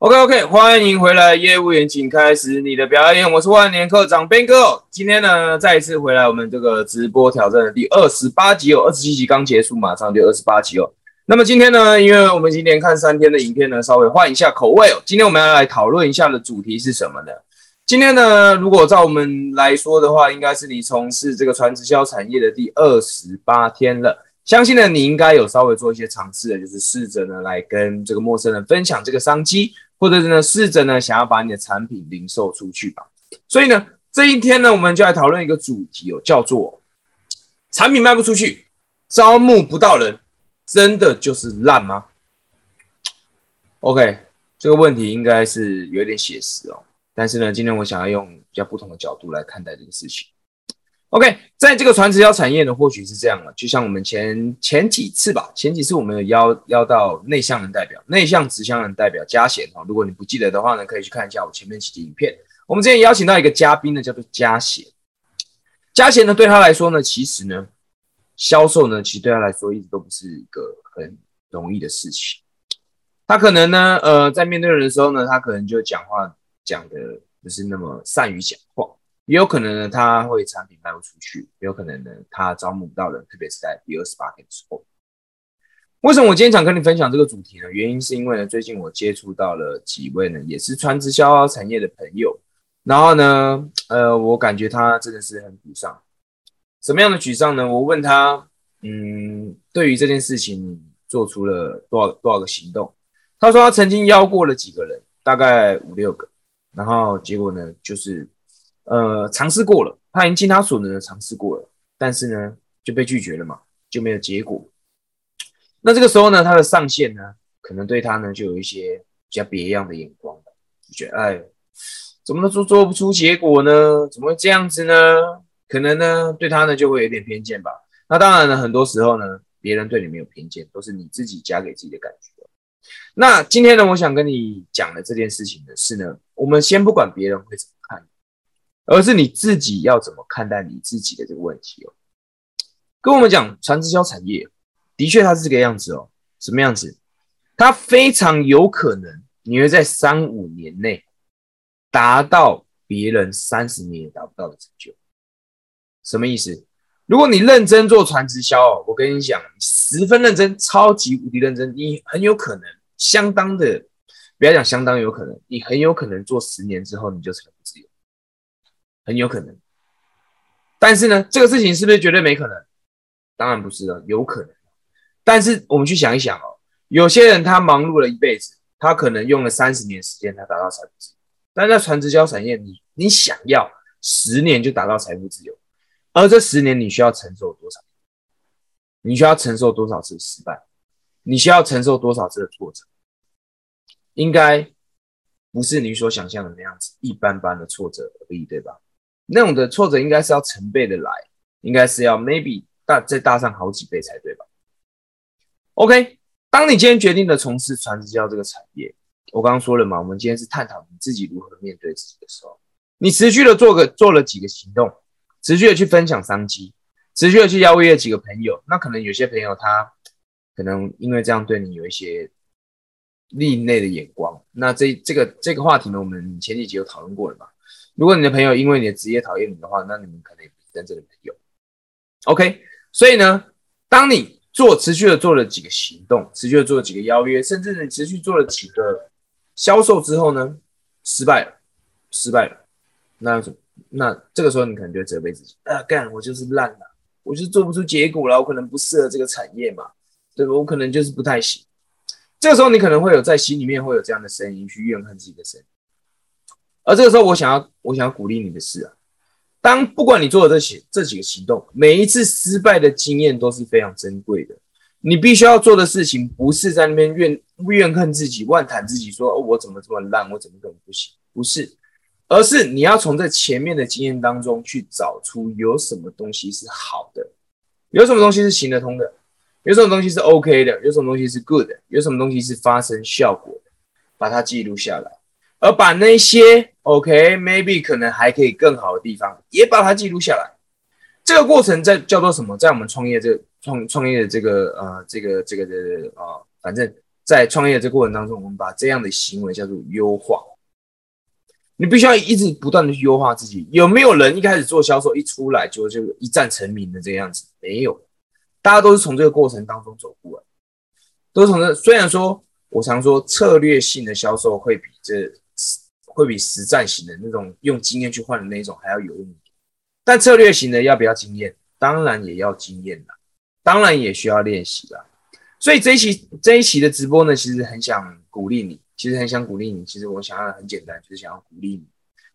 OK OK，欢迎回来，业务员，请开始你的表演。我是万年课长 Ben 哥，今天呢再一次回来我们这个直播挑战的第二十八集哦，二十七集刚结束，马上就二十八集哦。那么今天呢，因为我们今天看三天的影片呢，稍微换一下口味哦。今天我们要来讨论一下的主题是什么呢？今天呢，如果照我们来说的话，应该是你从事这个传直销产业的第二十八天了。相信呢，你应该有稍微做一些尝试的，就是试着呢来跟这个陌生人分享这个商机。或者是呢，试着呢，想要把你的产品零售出去吧。所以呢，这一天呢，我们就来讨论一个主题哦，叫做产品卖不出去，招募不到人，真的就是烂吗？OK，这个问题应该是有点写实哦。但是呢，今天我想要用比较不同的角度来看待这个事情。OK，在这个传直销产业呢，或许是这样了，就像我们前前几次吧，前几次我们有邀邀到内向人代表、内向直销人代表嘉贤哈，如果你不记得的话呢，可以去看一下我前面几集影片。我们之前邀请到一个嘉宾呢，叫做嘉贤。嘉贤呢，对他来说呢，其实呢，销售呢，其实对他来说一直都不是一个很容易的事情。他可能呢，呃，在面对人的时候呢，他可能就讲话讲的不是那么善于讲话。也有可能呢，他会产品卖不出去；也有可能呢，他招募不到人，特别是在第二十八天的时候。为什么我今天想跟你分享这个主题呢？原因是因为呢，最近我接触到了几位呢，也是传直销产业的朋友，然后呢，呃，我感觉他真的是很沮丧。什么样的沮丧呢？我问他，嗯，对于这件事情做出了多少多少个行动？他说他曾经邀过了几个人，大概五六个，然后结果呢，就是。呃，尝试过了，他已经尽他所能的尝试过了，但是呢，就被拒绝了嘛，就没有结果。那这个时候呢，他的上线呢，可能对他呢，就有一些比较别样的眼光，就觉得，哎，怎么都做做不出结果呢？怎么会这样子呢？可能呢，对他呢，就会有点偏见吧。那当然呢，很多时候呢，别人对你没有偏见，都是你自己加给自己的感觉。那今天呢，我想跟你讲的这件事情的是呢，我们先不管别人会怎么看。而是你自己要怎么看待你自己的这个问题哦。跟我们讲，传直销产业的确它是这个样子哦。什么样子？它非常有可能你会在三五年内达到别人三十年也达不到的成就。什么意思？如果你认真做传直销哦，我跟你讲，十分认真，超级无敌认真，你很有可能相当的，不要讲相当有可能，你很有可能做十年之后你就成。很有可能，但是呢，这个事情是不是绝对没可能？当然不是了，有可能。但是我们去想一想哦，有些人他忙碌了一辈子，他可能用了三十年时间才达到财富自由。但在传直销产业，你你想要十年就达到财富自由，而这十年你需要承受多少？你需要承受多少次失败？你需要承受多少次的挫折？应该不是你所想象的那样子，一般般的挫折而已，对吧？那种的挫折应该是要成倍的来，应该是要 maybe 大再大上好几倍才对吧？OK，当你今天决定的从事传直销这个产业，我刚刚说了嘛，我们今天是探讨你自己如何面对自己的时候，你持续的做个做了几个行动，持续的去分享商机，持续的去邀约几个朋友，那可能有些朋友他可能因为这样对你有一些另类的眼光，那这这个这个话题呢，我们前几集有讨论过了嘛？如果你的朋友因为你的职业讨厌你的话，那你们可能也不是真正的朋友。OK，所以呢，当你做持续的做了几个行动，持续的做了几个邀约，甚至你持续做了几个销售之后呢，失败了，失败了，那那这个时候你可能就会责备自己啊，干我就是烂了，我就做不出结果了，我可能不适合这个产业嘛，对吧？我可能就是不太行。这个时候你可能会有在心里面会有这样的声音去怨恨自己的声音。而这个时候，我想要，我想要鼓励你的是啊，当不管你做的这些这几个行动，每一次失败的经验都是非常珍贵的。你必须要做的事情，不是在那边怨怨恨自己、妄谈自己，说哦，我怎么这么烂，我怎么怎么不行，不是，而是你要从这前面的经验当中去找出有什么东西是好的，有什么东西是行得通的，有什么东西是 OK 的，有什么东西是 good 的，有什么东西是发生效果的，把它记录下来。而把那些 OK，maybe 可能还可以更好的地方，也把它记录下来。这个过程在叫做什么？在我们创业这创创业的这个呃这个这个的啊，反正在创业的这过程当中，我们把这样的行为叫做优化。你必须要一直不断的去优化自己。有没有人一开始做销售一出来就就一战成名的这样子？没有，大家都是从这个过程当中走过来，都是从这。虽然说我常说策略性的销售会比这会比实战型的那种用经验去换的那种还要有用一点，但策略型的要不要经验？当然也要经验啦，当然也需要练习啦。所以这一期这一期的直播呢，其实很想鼓励你。其实很想鼓励你，其实我想要的很简单，就是想要鼓励你。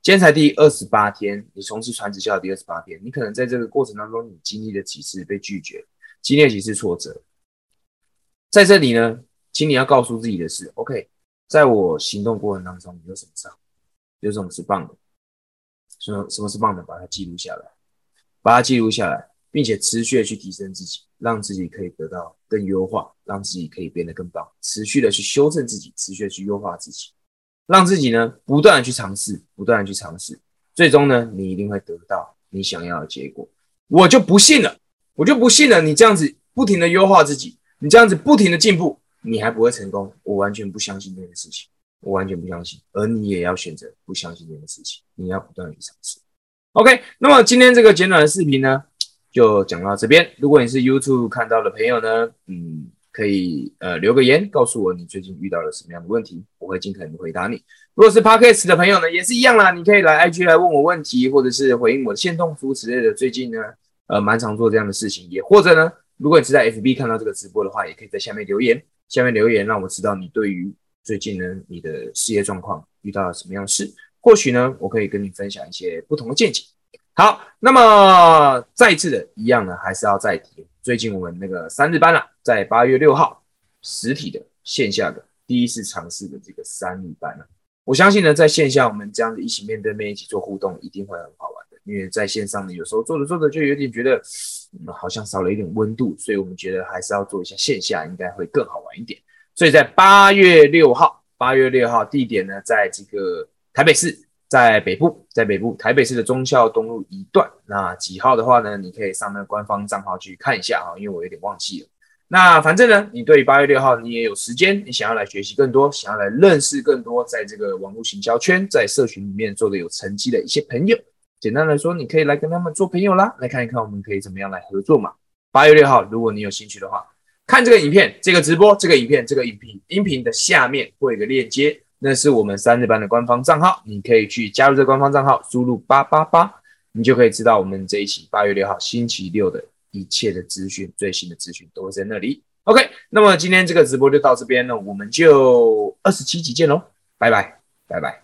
今天才第二十八天，你从事传直销的第二十八天，你可能在这个过程当中，你经历了几次被拒绝，经历了几次挫折。在这里呢，请你要告诉自己的是：OK，在我行动过程当中，有什么是好，有什么是棒的，什么什么是棒的，把它记录下来，把它记录下来。并且持续的去提升自己，让自己可以得到更优化，让自己可以变得更棒。持续的去修正自己，持续的去优化自己，让自己呢不断的去尝试，不断的去尝试，最终呢你一定会得到你想要的结果。我就不信了，我就不信了，你这样子不停的优化自己，你这样子不停的进步，你还不会成功？我完全不相信这件事情，我完全不相信。而你也要选择不相信这件事情，你要不断的去尝试。OK，那么今天这个简短的视频呢？就讲到这边。如果你是 YouTube 看到的朋友呢，嗯，可以呃留个言，告诉我你最近遇到了什么样的问题，我会尽可能回答你。如果是 Podcast 的朋友呢，也是一样啦，你可以来 IG 来问我问题，或者是回应我的线动图之类的。最近呢，呃，蛮常做这样的事情，也或者呢，如果你是在 FB 看到这个直播的话，也可以在下面留言，下面留言让我知道你对于最近呢你的事业状况遇到了什么样的事，或许呢，我可以跟你分享一些不同的见解。好，那么再次的一样呢，还是要再提。最近我们那个三日班了，在八月六号，实体的线下的第一次尝试的这个三日班了。我相信呢，在线下我们这样子一起面对面一起做互动，一定会很好玩的。因为在线上呢，有时候做着做着就有点觉得，嗯，好像少了一点温度，所以我们觉得还是要做一下线下，应该会更好玩一点。所以在八月六号，八月六号地点呢，在这个台北市。在北部，在北部台北市的忠孝东路一段，那几号的话呢？你可以上那个官方账号去看一下啊，因为我有点忘记了。那反正呢，你对八月六号你也有时间，你想要来学习更多，想要来认识更多，在这个网络行销圈，在社群里面做的有成绩的一些朋友，简单来说，你可以来跟他们做朋友啦，来看一看我们可以怎么样来合作嘛。八月六号，如果你有兴趣的话，看这个影片，这个直播，这个影片，这个影频音频的下面会有个链接。那是我们三日班的官方账号，你可以去加入这官方账号，输入八八八，你就可以知道我们这一期八月六号星期六的一切的资讯，最新的资讯都在那里。OK，那么今天这个直播就到这边了，我们就二十七集见喽，拜拜，拜拜。